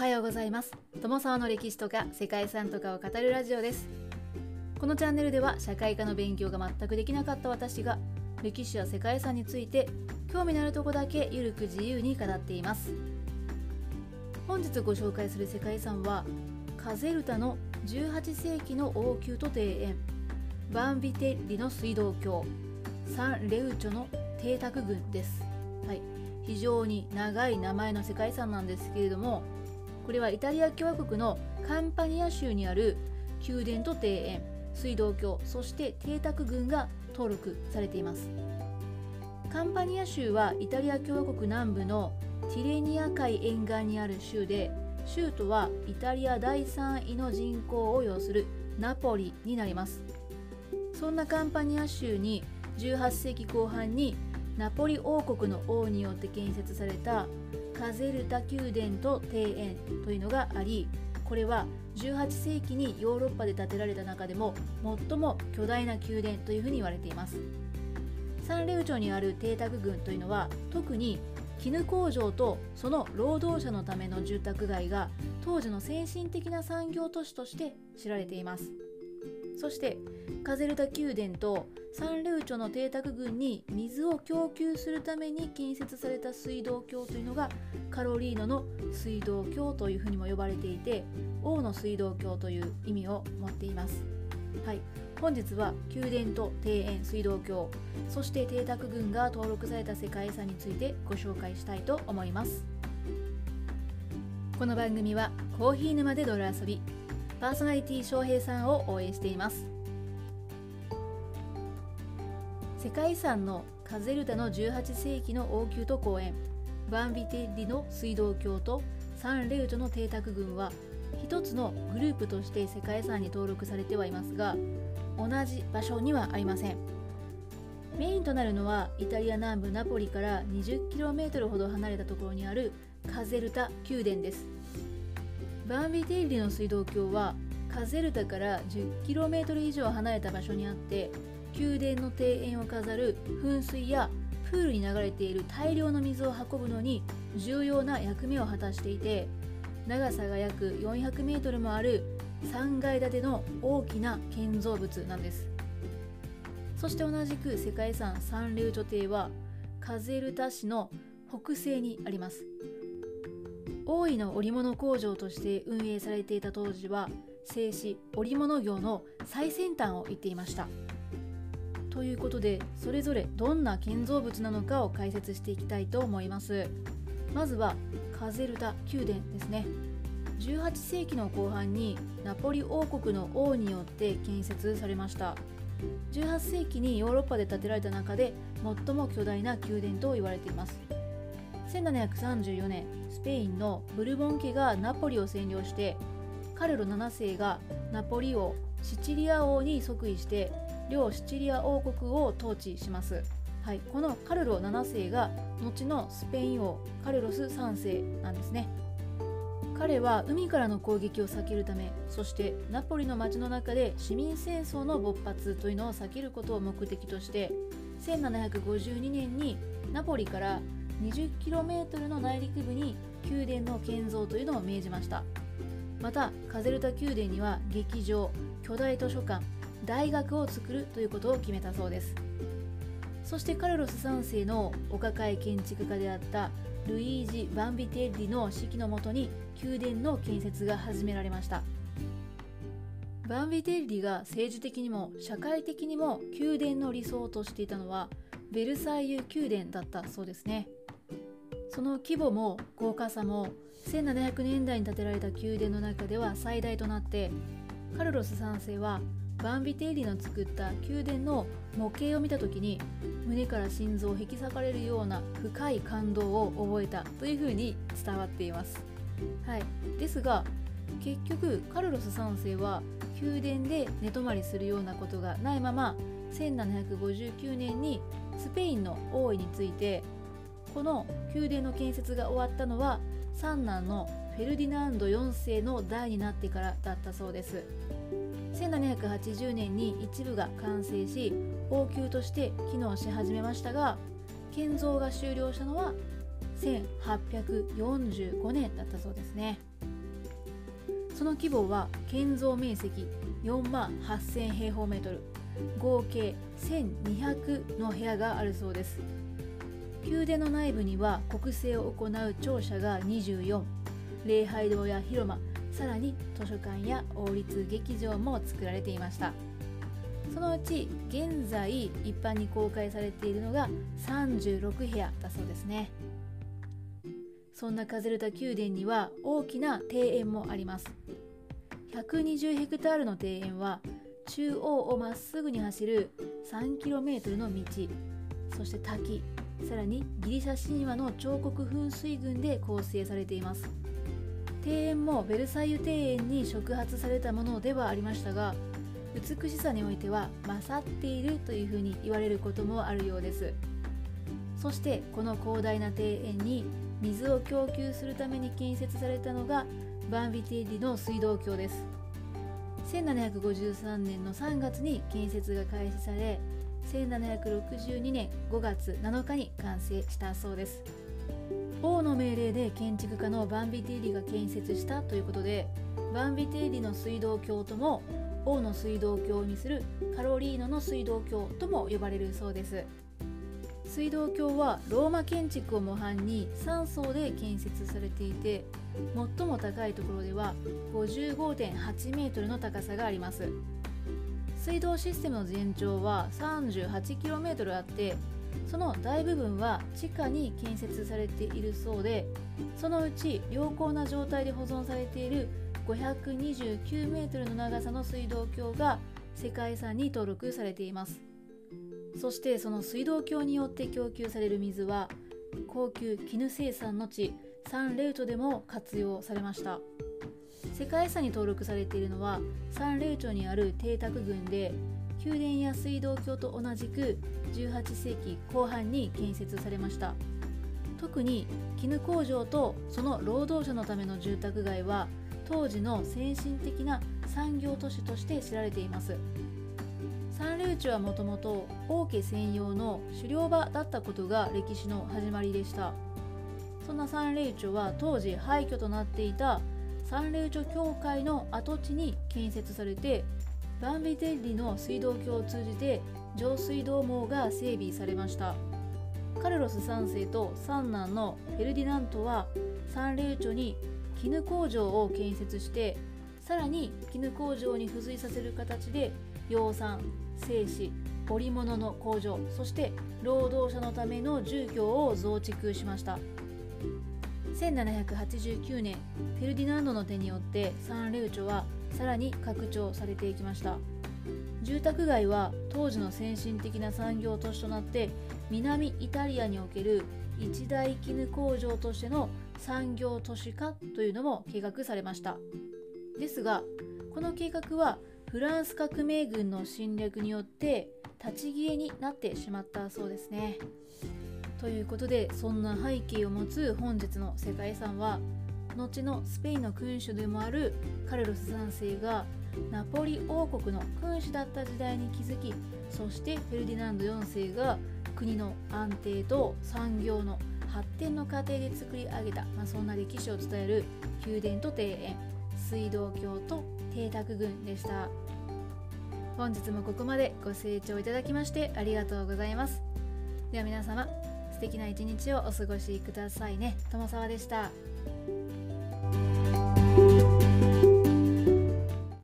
はようございます。友沢の歴史とか世界遺産とかを語るラジオです。このチャンネルでは社会科の勉強が全くできなかった私が歴史や世界遺産について興味のあるとこだけゆるく自由に語っています。本日ご紹介する世界遺産はカゼルタの18世紀の王宮と庭園。バンビテッリの水道橋。サン・レウチョの邸宅群です、はい、非常に長い名前の世界遺産なんですけれどもこれはイタリア共和国のカンパニア州にある宮殿と庭園水道橋そして邸宅群が登録されています。カンパニア州はイタリア共和国南部のティレニア海沿岸にある州で州都はイタリア第3位の人口を要するナポリになります。そんなカンパニア州に18世紀後半にナポリ王国の王によって建設されたカゼルタ宮殿と庭園というのがありこれは18世紀にヨーロッパで建てられた中でも最も巨大な宮殿というふうに言われています。サンレウ町にある邸宅群というのは特に絹工場とその労働者のための住宅街が当時の先進的な産業都市として知られています。そしてカゼルタ宮殿とサンルーチョの邸宅群に水を供給するために建設された水道橋というのがカロリーノの水道橋というふうにも呼ばれていて王の水道橋という意味を持っています。はい、本日は宮殿と庭園水道橋そして邸宅群が登録された世界遺産についてご紹介したいと思います。この番組はコーヒー沼で泥遊びパーソナリティ翔平さんを応援しています。世界遺産のカゼルタの18世紀の王宮と公園。バンビテッリの水道橋とサンレウトの邸宅群は一つのグループとして世界遺産に登録されてはいますが同じ場所にはありません。メインとなるのはイタリア南部ナポリから 20km ほど離れたところにあるカゼルタ宮殿です。バンビテイリの水道橋はカゼルタから 10km 以上離れた場所にあって宮殿の庭園を飾る噴水やプールに流れている大量の水を運ぶのに重要な役目を果たしていて長さが約 400m もある3階建ての大きな建造物なんです。そして同じく世界遺産サンリューチョ邸はカゼルタ市の北西にあります。大井の織物工場として運営されていた当時は製紙織物業の最先端を言っていました。ということでそれぞれどんな建造物なのかを解説していきたいと思います。まずはカゼルタ宮殿ですね。18世紀の後半にナポリ王国の王によって建設されました。18世紀にヨーロッパで建てられた中で最も巨大な宮殿と言われています。1734年スペインのブルボン家がナポリを占領してカルロ7世がナポリ王シチリア王に即位して両シチリア王国を統治します、はい、このカルロ7世が後のスペイン王カルロス3世なんですね。彼は海からの攻撃を避けるためそしてナポリの街の中で市民戦争の勃発というのを避けることを目的として1752年にナポリから 20km の内陸部に宮殿の建造というのを命じました。またカゼルタ宮殿には劇場巨大図書館大学を作るということを決めたそうです。そしてカルロス3世のお抱え建築家であったルイージ・バンビテッリの指揮のもとに宮殿の建設が始められました。バンビテッリが政治的にも社会的にも宮殿の理想としていたのはベルサイユ宮殿だったそうですね。その規模も豪華さも1700年代に建てられた宮殿の中では最大となってカルロス3世はバンビテーリの作った宮殿の模型を見た時に胸から心臓を引き裂かれるような深い感動を覚えたというふうに伝わっています、はい、ですが結局カルロス3世は宮殿で寝泊まりするようなことがないまま1759年にスペインの王位についてこの宮殿の建設が終わったのは三男のフェルディナンド4世の代になってからだったそうです。1780年に一部が完成し王宮として機能し始めましたが建造が終了したのは1845年だったそうですね。その規模は建造面積4万8000平方メートル合計1200の部屋があるそうです。宮殿の内部には国政を行う庁舎が24礼拝堂や広間さらに図書館や王立劇場も作られていました。そのうち現在一般に公開されているのが36部屋だそうですね。そんなカゼルタ宮殿には大きな庭園もあります。120ヘクタールの庭園は中央をまっすぐに走る 3km の道そして滝さらにギリシャ神話の彫刻噴水群で構成されています。庭園もベルサイユ庭園に触発されたものではありましたが美しさにおいては勝っているというふうに言われることもあるようです。そしてこの広大な庭園に水を供給するために建設されたのがバンビティリの水道橋です。1753年の3月に建設が開始され1762年5月7日に完成したそうです。王の命令で建築家のバンビティーリが建設したということでバンビティーリの水道橋とも王の水道橋にするカロリーノの水道橋とも呼ばれるそうです。水道橋はローマ建築を模範に3層で建設されていて最も高いところでは55.8メートルの高さがあります。水道システムの全長は 38km あってその大部分は地下に建設されているそうでそのうち良好な状態で保存されている529メートルの長さの水道橋が世界遺産に登録されています。そしてその水道橋によって供給される水は高級絹生産の地サンレウトでも活用されました。世界遺産に登録されているのはサンレウチョにある邸宅群で宮殿や水道橋と同じく18世紀後半に建設されました。特に絹工場とその労働者のための住宅街は当時の先進的な産業都市として知られています。サンレウチはもともと王家専用の狩猟場だったことが歴史の始まりでした。そんなサンレイチョは当時廃墟となっていたサンレイチョ教会の跡地に建設されてバンビテッリの水道橋を通じて上水道網が整備されました。カルロス3世と三男のフェルディナントはサンレイチョに絹工場を建設してさらに絹工場に付随させる形で養蚕製紙織物の工場そして労働者のための住居を増築しました。1789年フェルディナンドの手によってサンレウチョはさらに拡張されていきました。住宅街は当時の先進的な産業都市となって南イタリアにおける一大絹工場としての産業都市化というのも計画されました。ですがこの計画はフランス革命軍の侵略によって立ち消えになってしまったそうですね。ということでそんな背景を持つ本日の世界遺産は後のスペインの君主でもあるカルロス3世がナポリ王国の君主だった時代に築きそしてフェルディナンド4世が国の安定と産業の発展の過程で作り上げた、まあ、そんな歴史を伝える宮殿と庭園水道橋と邸宅群でした。本日もここまでご清聴いただきましてありがとうございます。では皆様素敵な一日をお過ごしくださいね。友沢でした。Bye.